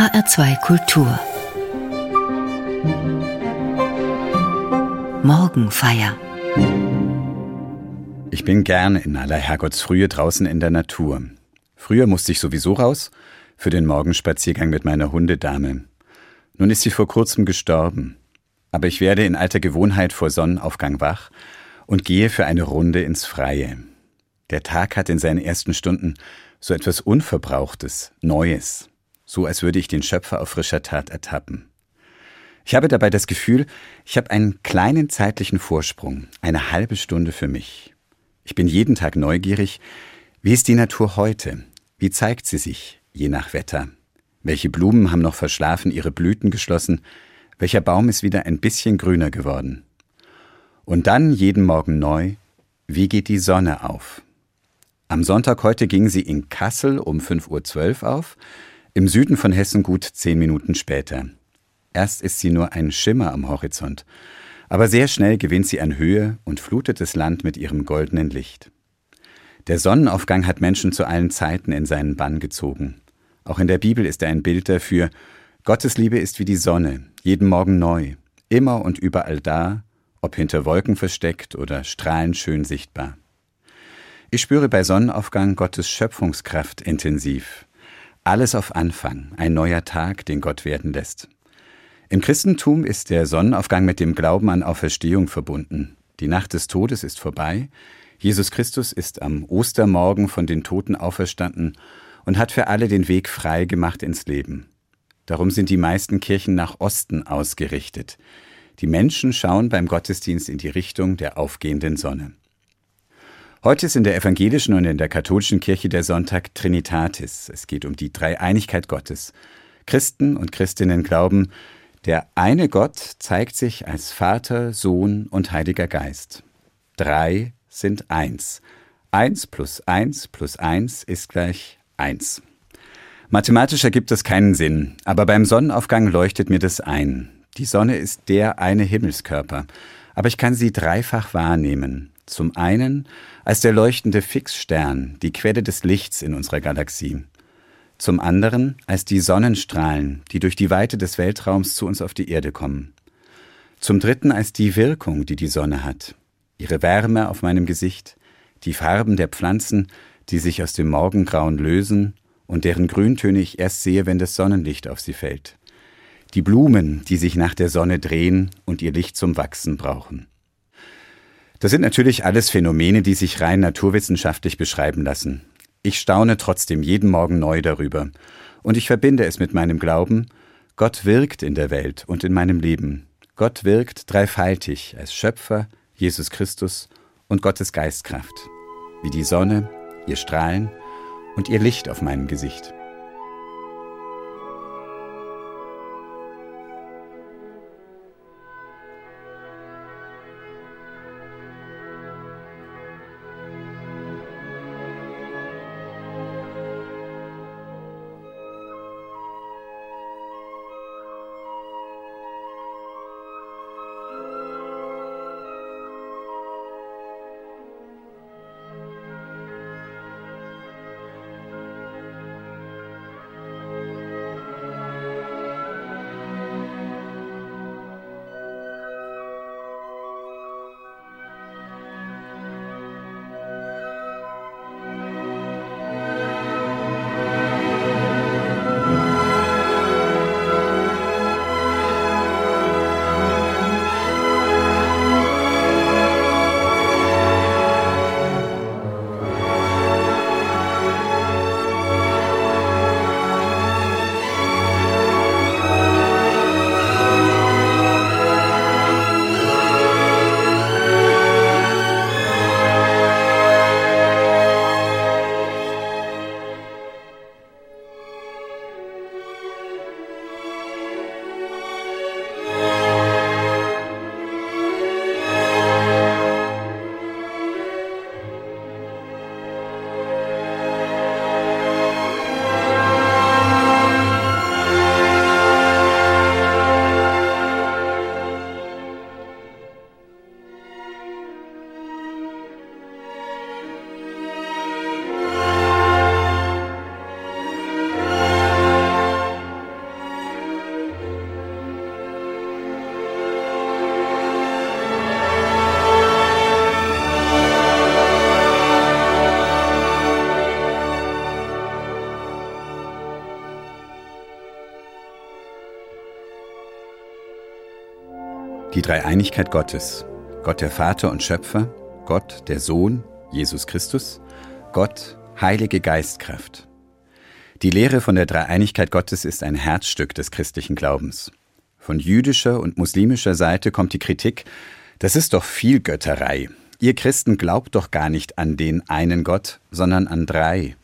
HR2 Kultur Morgenfeier Ich bin gern in aller Herrgottsfrühe draußen in der Natur. Früher musste ich sowieso raus für den Morgenspaziergang mit meiner Hundedame. Nun ist sie vor kurzem gestorben. Aber ich werde in alter Gewohnheit vor Sonnenaufgang wach und gehe für eine Runde ins Freie. Der Tag hat in seinen ersten Stunden so etwas Unverbrauchtes, Neues, so als würde ich den Schöpfer auf frischer Tat ertappen. Ich habe dabei das Gefühl, ich habe einen kleinen zeitlichen Vorsprung, eine halbe Stunde für mich. Ich bin jeden Tag neugierig, wie ist die Natur heute? Wie zeigt sie sich, je nach Wetter? Welche Blumen haben noch verschlafen ihre Blüten geschlossen? Welcher Baum ist wieder ein bisschen grüner geworden? Und dann jeden Morgen neu, wie geht die Sonne auf? Am Sonntag heute ging sie in Kassel um 5.12 Uhr auf, im Süden von Hessen gut zehn Minuten später. Erst ist sie nur ein Schimmer am Horizont, aber sehr schnell gewinnt sie an Höhe und flutet das Land mit ihrem goldenen Licht. Der Sonnenaufgang hat Menschen zu allen Zeiten in seinen Bann gezogen. Auch in der Bibel ist er ein Bild dafür, Gottes Liebe ist wie die Sonne, jeden Morgen neu, immer und überall da, ob hinter Wolken versteckt oder strahlend schön sichtbar. Ich spüre bei Sonnenaufgang Gottes Schöpfungskraft intensiv. Alles auf Anfang, ein neuer Tag, den Gott werden lässt. Im Christentum ist der Sonnenaufgang mit dem Glauben an Auferstehung verbunden. Die Nacht des Todes ist vorbei. Jesus Christus ist am Ostermorgen von den Toten auferstanden und hat für alle den Weg frei gemacht ins Leben. Darum sind die meisten Kirchen nach Osten ausgerichtet. Die Menschen schauen beim Gottesdienst in die Richtung der aufgehenden Sonne. Heute ist in der evangelischen und in der katholischen Kirche der Sonntag Trinitatis. Es geht um die Dreieinigkeit Gottes. Christen und Christinnen glauben, der eine Gott zeigt sich als Vater, Sohn und Heiliger Geist. Drei sind eins. Eins plus eins plus eins ist gleich eins. Mathematisch ergibt das keinen Sinn, aber beim Sonnenaufgang leuchtet mir das ein. Die Sonne ist der eine Himmelskörper, aber ich kann sie dreifach wahrnehmen. Zum einen als der leuchtende Fixstern, die Quelle des Lichts in unserer Galaxie. Zum anderen als die Sonnenstrahlen, die durch die Weite des Weltraums zu uns auf die Erde kommen, zum dritten als die Wirkung, die die Sonne hat, ihre Wärme auf meinem Gesicht, die Farben der Pflanzen, die sich aus dem Morgengrauen lösen und deren Grüntöne ich erst sehe, wenn das Sonnenlicht auf sie fällt, die Blumen, die sich nach der Sonne drehen und ihr Licht zum Wachsen brauchen. Das sind natürlich alles Phänomene, die sich rein naturwissenschaftlich beschreiben lassen, ich staune trotzdem jeden Morgen neu darüber, und ich verbinde es mit meinem Glauben, Gott wirkt in der Welt und in meinem Leben. Gott wirkt dreifaltig als Schöpfer, Jesus Christus und Gottes Geistkraft, wie die Sonne, ihr Strahlen und ihr Licht auf meinem Gesicht. Dreieinigkeit Gottes. Gott der Vater und Schöpfer, Gott der Sohn, Jesus Christus, Gott, Heilige Geistkraft. Die Lehre von der Dreieinigkeit Gottes ist ein Herzstück des christlichen Glaubens. Von jüdischer und muslimischer Seite kommt die Kritik, das ist doch viel Götterei. Ihr Christen glaubt doch gar nicht an den einen Gott, sondern an drei.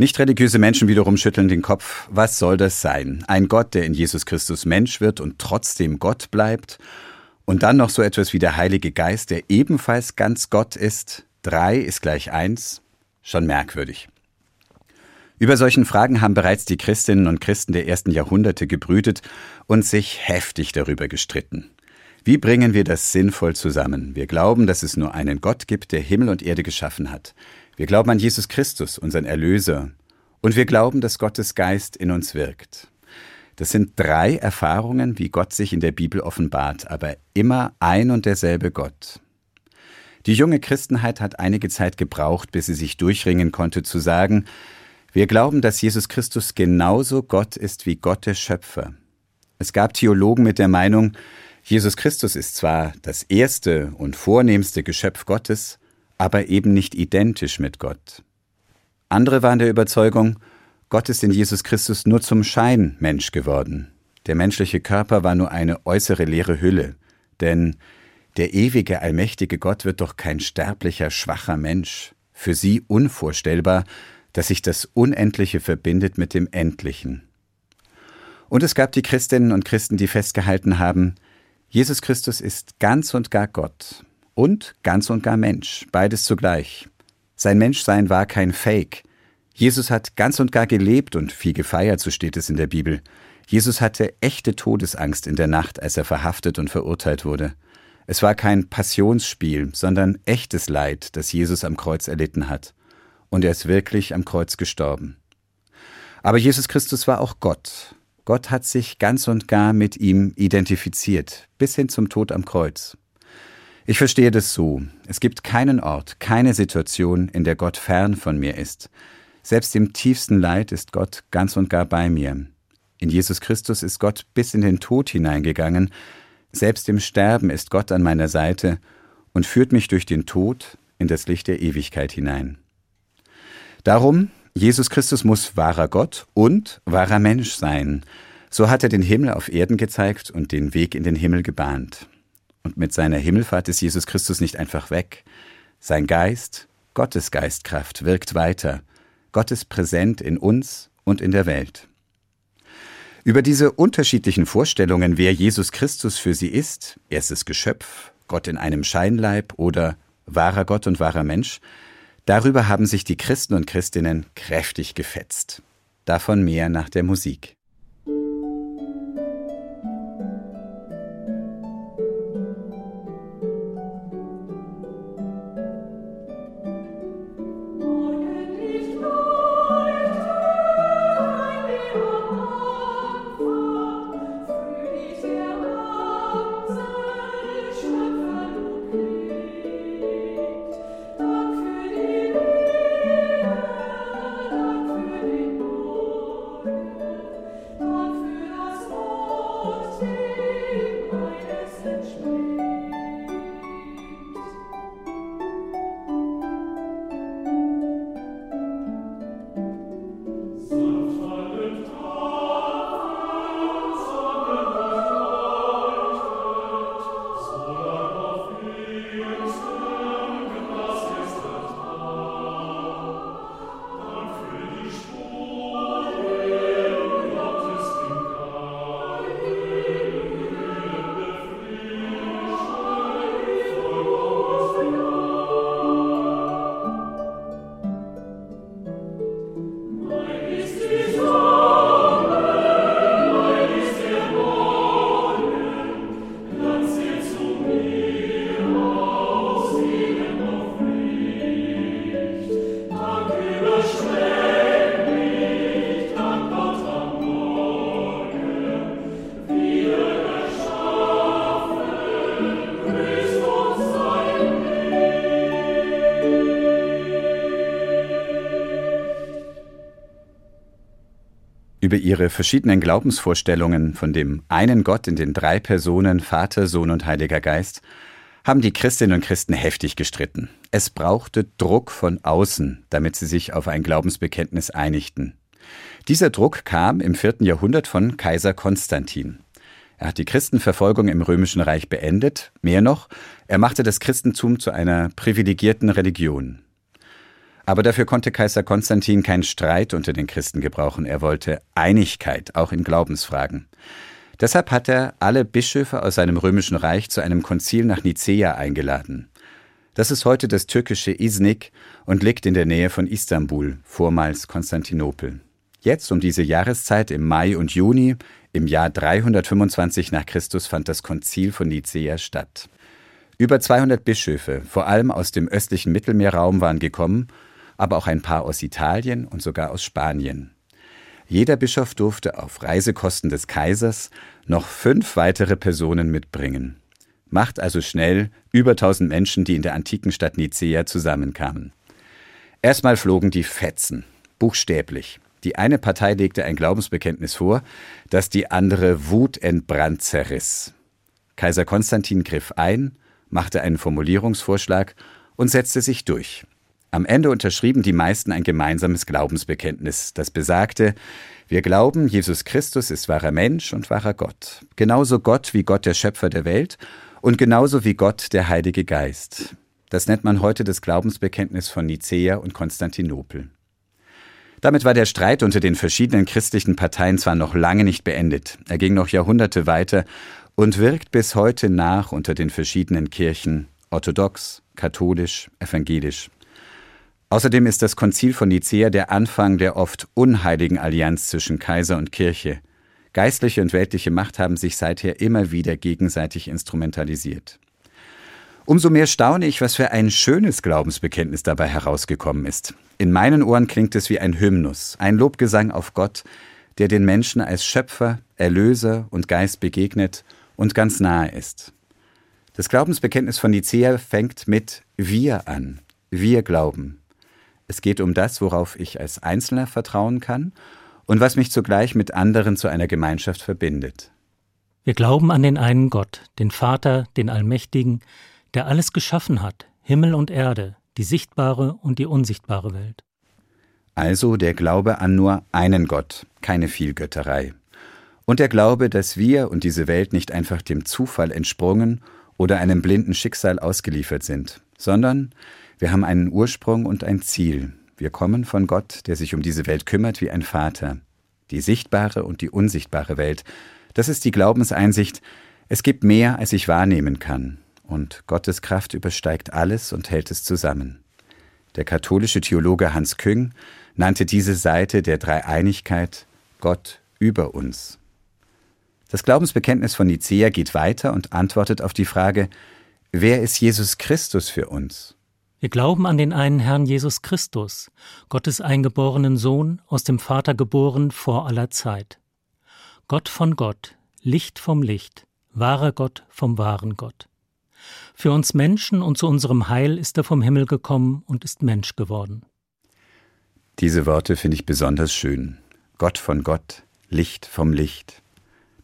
Nicht religiöse Menschen wiederum schütteln den Kopf, was soll das sein? Ein Gott, der in Jesus Christus Mensch wird und trotzdem Gott bleibt? Und dann noch so etwas wie der Heilige Geist, der ebenfalls ganz Gott ist? Drei ist gleich eins? Schon merkwürdig. Über solchen Fragen haben bereits die Christinnen und Christen der ersten Jahrhunderte gebrütet und sich heftig darüber gestritten. Wie bringen wir das sinnvoll zusammen? Wir glauben, dass es nur einen Gott gibt, der Himmel und Erde geschaffen hat. Wir glauben an Jesus Christus, unseren Erlöser. Und wir glauben, dass Gottes Geist in uns wirkt. Das sind drei Erfahrungen, wie Gott sich in der Bibel offenbart, aber immer ein und derselbe Gott. Die junge Christenheit hat einige Zeit gebraucht, bis sie sich durchringen konnte zu sagen, wir glauben, dass Jesus Christus genauso Gott ist wie Gott der Schöpfer. Es gab Theologen mit der Meinung, Jesus Christus ist zwar das erste und vornehmste Geschöpf Gottes, aber eben nicht identisch mit Gott. Andere waren der Überzeugung, Gott ist in Jesus Christus nur zum Schein Mensch geworden. Der menschliche Körper war nur eine äußere leere Hülle, denn der ewige, allmächtige Gott wird doch kein sterblicher, schwacher Mensch. Für sie unvorstellbar, dass sich das Unendliche verbindet mit dem Endlichen. Und es gab die Christinnen und Christen, die festgehalten haben, Jesus Christus ist ganz und gar Gott und ganz und gar Mensch, beides zugleich. Sein Menschsein war kein Fake. Jesus hat ganz und gar gelebt und viel gefeiert, so steht es in der Bibel. Jesus hatte echte Todesangst in der Nacht, als er verhaftet und verurteilt wurde. Es war kein Passionsspiel, sondern echtes Leid, das Jesus am Kreuz erlitten hat. Und er ist wirklich am Kreuz gestorben. Aber Jesus Christus war auch Gott. Gott hat sich ganz und gar mit ihm identifiziert, bis hin zum Tod am Kreuz. Ich verstehe das so. Es gibt keinen Ort, keine Situation, in der Gott fern von mir ist. Selbst im tiefsten Leid ist Gott ganz und gar bei mir. In Jesus Christus ist Gott bis in den Tod hineingegangen. Selbst im Sterben ist Gott an meiner Seite und führt mich durch den Tod in das Licht der Ewigkeit hinein. Darum, Jesus Christus muss wahrer Gott und wahrer Mensch sein. So hat er den Himmel auf Erden gezeigt und den Weg in den Himmel gebahnt. Und mit seiner Himmelfahrt ist Jesus Christus nicht einfach weg. Sein Geist, Gottes Geistkraft, wirkt weiter. Gott ist präsent in uns und in der Welt. Über diese unterschiedlichen Vorstellungen, wer Jesus Christus für sie ist, erstes Geschöpf, Gott in einem Scheinleib oder wahrer Gott und wahrer Mensch, darüber haben sich die Christen und Christinnen kräftig gefetzt. Davon mehr nach der Musik. Ihre verschiedenen Glaubensvorstellungen von dem einen Gott in den drei Personen Vater, Sohn und Heiliger Geist haben die Christinnen und Christen heftig gestritten. Es brauchte Druck von außen, damit sie sich auf ein Glaubensbekenntnis einigten. Dieser Druck kam im vierten Jahrhundert von Kaiser Konstantin. Er hat die Christenverfolgung im Römischen Reich beendet. Mehr noch, er machte das Christentum zu einer privilegierten Religion. Aber dafür konnte Kaiser Konstantin keinen Streit unter den Christen gebrauchen. Er wollte Einigkeit, auch in Glaubensfragen. Deshalb hat er alle Bischöfe aus seinem römischen Reich zu einem Konzil nach Nicäa eingeladen. Das ist heute das türkische Iznik und liegt in der Nähe von Istanbul, vormals Konstantinopel. Jetzt um diese Jahreszeit im Mai und Juni im Jahr 325 nach Christus fand das Konzil von Nicäa statt. Über 200 Bischöfe, vor allem aus dem östlichen Mittelmeerraum, waren gekommen, aber auch ein paar aus Italien und sogar aus Spanien. Jeder Bischof durfte auf Reisekosten des Kaisers noch fünf weitere Personen mitbringen. Macht also schnell über tausend Menschen, die in der antiken Stadt Nicea zusammenkamen. Erstmal flogen die Fetzen, buchstäblich. Die eine Partei legte ein Glaubensbekenntnis vor, das die andere wutentbrannt zerriss. Kaiser Konstantin griff ein, machte einen Formulierungsvorschlag und setzte sich durch. Am Ende unterschrieben die meisten ein gemeinsames Glaubensbekenntnis, das besagte, wir glauben, Jesus Christus ist wahrer Mensch und wahrer Gott, genauso Gott wie Gott der Schöpfer der Welt und genauso wie Gott der Heilige Geist. Das nennt man heute das Glaubensbekenntnis von Nicäa und Konstantinopel. Damit war der Streit unter den verschiedenen christlichen Parteien zwar noch lange nicht beendet, er ging noch Jahrhunderte weiter und wirkt bis heute nach unter den verschiedenen Kirchen, orthodox, katholisch, evangelisch. Außerdem ist das Konzil von Nicäa der Anfang der oft unheiligen Allianz zwischen Kaiser und Kirche. Geistliche und weltliche Macht haben sich seither immer wieder gegenseitig instrumentalisiert. Umso mehr staune ich, was für ein schönes Glaubensbekenntnis dabei herausgekommen ist. In meinen Ohren klingt es wie ein Hymnus, ein Lobgesang auf Gott, der den Menschen als Schöpfer, Erlöser und Geist begegnet und ganz nahe ist. Das Glaubensbekenntnis von Nicäa fängt mit Wir an. Wir glauben. Es geht um das, worauf ich als Einzelner vertrauen kann und was mich zugleich mit anderen zu einer Gemeinschaft verbindet. Wir glauben an den einen Gott, den Vater, den Allmächtigen, der alles geschaffen hat, Himmel und Erde, die sichtbare und die unsichtbare Welt. Also der Glaube an nur einen Gott, keine Vielgötterei. Und der Glaube, dass wir und diese Welt nicht einfach dem Zufall entsprungen oder einem blinden Schicksal ausgeliefert sind, sondern wir haben einen Ursprung und ein Ziel. Wir kommen von Gott, der sich um diese Welt kümmert wie ein Vater. Die sichtbare und die unsichtbare Welt, das ist die Glaubenseinsicht, es gibt mehr, als ich wahrnehmen kann, und Gottes Kraft übersteigt alles und hält es zusammen. Der katholische Theologe Hans Küng nannte diese Seite der Dreieinigkeit Gott über uns. Das Glaubensbekenntnis von Nicäa geht weiter und antwortet auf die Frage, wer ist Jesus Christus für uns? Wir glauben an den einen Herrn Jesus Christus, Gottes eingeborenen Sohn, aus dem Vater geboren vor aller Zeit. Gott von Gott, Licht vom Licht, wahrer Gott vom wahren Gott. Für uns Menschen und zu unserem Heil ist er vom Himmel gekommen und ist Mensch geworden. Diese Worte finde ich besonders schön. Gott von Gott, Licht vom Licht.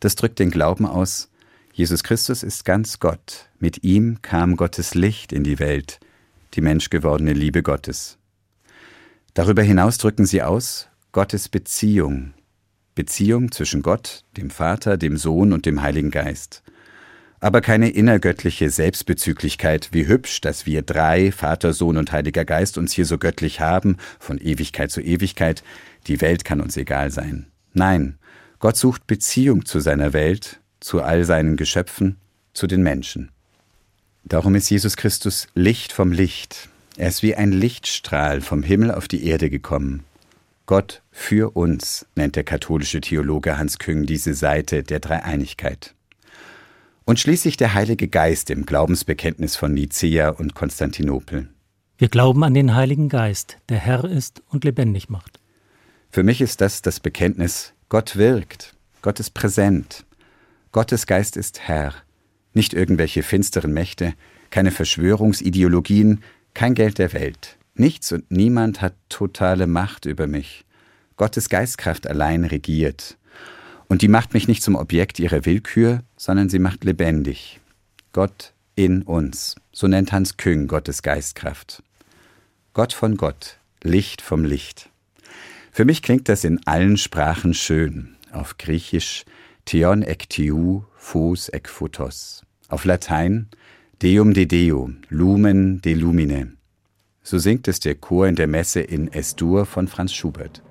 Das drückt den Glauben aus, Jesus Christus ist ganz Gott, mit ihm kam Gottes Licht in die Welt, die menschgewordene Liebe Gottes. Darüber hinaus drücken sie aus Gottes Beziehung, Beziehung zwischen Gott, dem Vater, dem Sohn und dem Heiligen Geist. Aber keine innergöttliche Selbstbezüglichkeit, wie hübsch, dass wir drei, Vater, Sohn und Heiliger Geist, uns hier so göttlich haben, von Ewigkeit zu Ewigkeit, die Welt kann uns egal sein. Nein, Gott sucht Beziehung zu seiner Welt, zu all seinen Geschöpfen, zu den Menschen. Darum ist Jesus Christus Licht vom Licht. Er ist wie ein Lichtstrahl vom Himmel auf die Erde gekommen. Gott für uns nennt der katholische Theologe Hans Küng diese Seite der Dreieinigkeit. Und schließlich der Heilige Geist im Glaubensbekenntnis von Nicäa und Konstantinopel. Wir glauben an den Heiligen Geist, der Herr ist und lebendig macht. Für mich ist das das Bekenntnis, Gott wirkt, Gott ist präsent, Gottes Geist ist Herr, nicht irgendwelche finsteren Mächte, keine Verschwörungsideologien, kein Geld der Welt. Nichts und niemand hat totale Macht über mich. Gottes Geistkraft allein regiert. Und die macht mich nicht zum Objekt ihrer Willkür, sondern sie macht lebendig. Gott in uns. So nennt Hans Küng Gottes Geistkraft. Gott von Gott, Licht vom Licht. Für mich klingt das in allen Sprachen schön. Auf Griechisch Theon ek tiu, Phos ek photos. Auf Latein Deum de Deo, Lumen de Lumine. So singt es der Chor in der Messe in Es-Dur von Franz Schubert.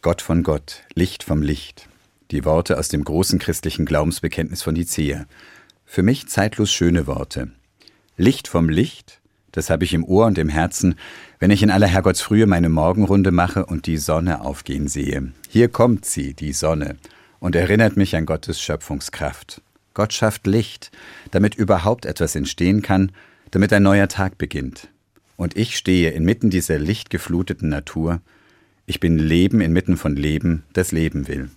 Gott von Gott, Licht vom Licht. Die Worte aus dem großen christlichen Glaubensbekenntnis von Nicea. Für mich zeitlos schöne Worte. Licht vom Licht, das habe ich im Ohr und im Herzen, wenn ich in aller Herrgottsfrühe meine Morgenrunde mache und die Sonne aufgehen sehe. Hier kommt sie, die Sonne, und erinnert mich an Gottes Schöpfungskraft. Gott schafft Licht, damit überhaupt etwas entstehen kann, damit ein neuer Tag beginnt. Und ich stehe inmitten dieser lichtgefluteten Natur, ich bin Leben inmitten von Leben, das Leben will.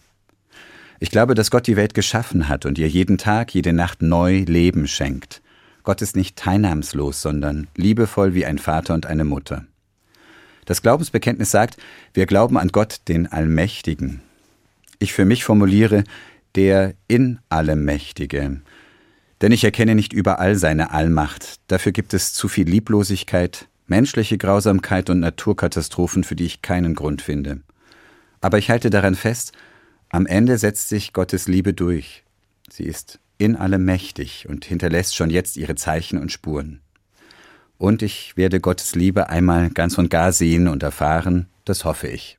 Ich glaube, dass Gott die Welt geschaffen hat und ihr jeden Tag, jede Nacht neu Leben schenkt. Gott ist nicht teilnahmslos, sondern liebevoll wie ein Vater und eine Mutter. Das Glaubensbekenntnis sagt, wir glauben an Gott, den Allmächtigen. Ich für mich formuliere, der in allem Mächtige. Denn ich erkenne nicht überall seine Allmacht. Dafür gibt es zu viel Lieblosigkeit, menschliche Grausamkeit und Naturkatastrophen, für die ich keinen Grund finde. Aber ich halte daran fest, am Ende setzt sich Gottes Liebe durch. Sie ist in allem mächtig und hinterlässt schon jetzt ihre Zeichen und Spuren. Und ich werde Gottes Liebe einmal ganz und gar sehen und erfahren, das hoffe ich.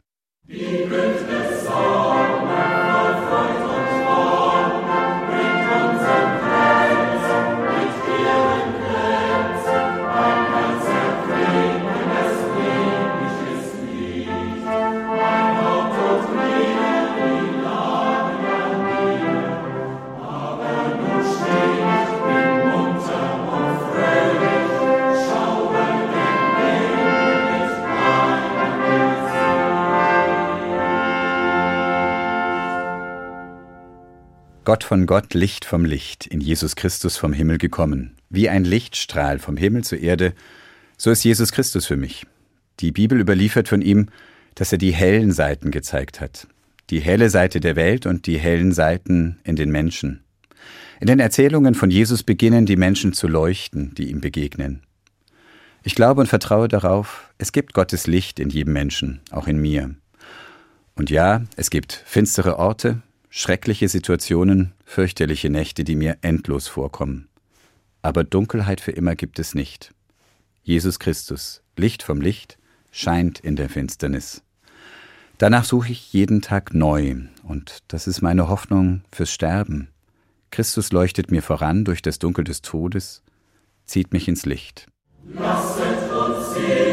Gott von Gott, Licht vom Licht, in Jesus Christus vom Himmel gekommen. Wie ein Lichtstrahl vom Himmel zur Erde, so ist Jesus Christus für mich. Die Bibel überliefert von ihm, dass er die hellen Seiten gezeigt hat. Die helle Seite der Welt und die hellen Seiten in den Menschen. In den Erzählungen von Jesus beginnen die Menschen zu leuchten, die ihm begegnen. Ich glaube und vertraue darauf, es gibt Gottes Licht in jedem Menschen, auch in mir. Und ja, es gibt finstere Orte, schreckliche Situationen, fürchterliche Nächte, die mir endlos vorkommen. Aber Dunkelheit für immer gibt es nicht. Jesus Christus, Licht vom Licht, scheint in der Finsternis. Danach suche ich jeden Tag neu, und das ist meine Hoffnung fürs Sterben. Christus leuchtet mir voran durch das Dunkel des Todes, zieht mich ins Licht. Lasset uns singen,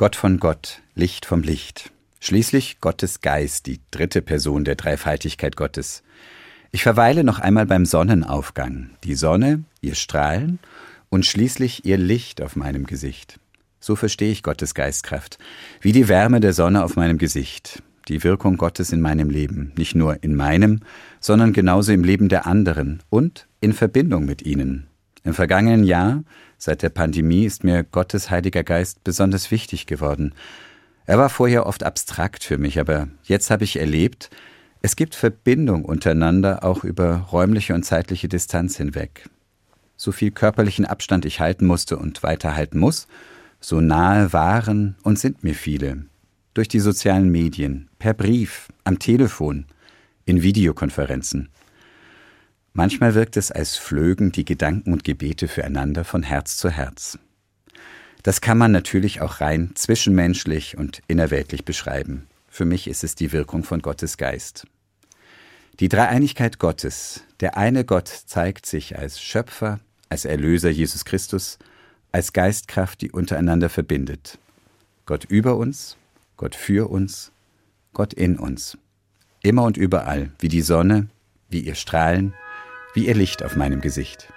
Gott von Gott, Licht vom Licht. Schließlich Gottes Geist, die dritte Person der Dreifaltigkeit Gottes. Ich verweile noch einmal beim Sonnenaufgang, die Sonne, ihr Strahlen und schließlich ihr Licht auf meinem Gesicht. So verstehe ich Gottes Geistkraft, wie die Wärme der Sonne auf meinem Gesicht, die Wirkung Gottes in meinem Leben, nicht nur in meinem, sondern genauso im Leben der anderen und in Verbindung mit ihnen. Im vergangenen Jahr Seit der Pandemie ist mir Gottes Heiliger Geist besonders wichtig geworden. Er war vorher oft abstrakt für mich, aber jetzt habe ich erlebt, es gibt Verbindung untereinander auch über räumliche und zeitliche Distanz hinweg. So viel körperlichen Abstand ich halten musste und weiterhalten muss, so nahe waren und sind mir viele. Durch die sozialen Medien, per Brief, am Telefon, in Videokonferenzen. Manchmal wirkt es, als flögen die Gedanken und Gebete füreinander von Herz zu Herz. Das kann man natürlich auch rein zwischenmenschlich und innerweltlich beschreiben. Für mich ist es die Wirkung von Gottes Geist. Die Dreieinigkeit Gottes, der eine Gott zeigt sich als Schöpfer, als Erlöser Jesus Christus, als Geistkraft, die untereinander verbindet. Gott über uns, Gott für uns, Gott in uns. Immer und überall, wie die Sonne, wie ihr Strahlen, wie ihr Licht auf meinem Gesicht.